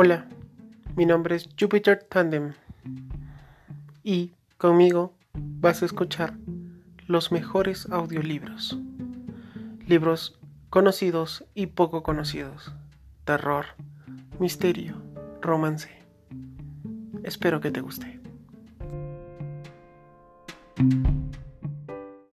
Hola, mi nombre es Jupiter Tandem y conmigo vas a escuchar los mejores audiolibros. Libros conocidos y poco conocidos. Terror, misterio, romance. Espero que te guste.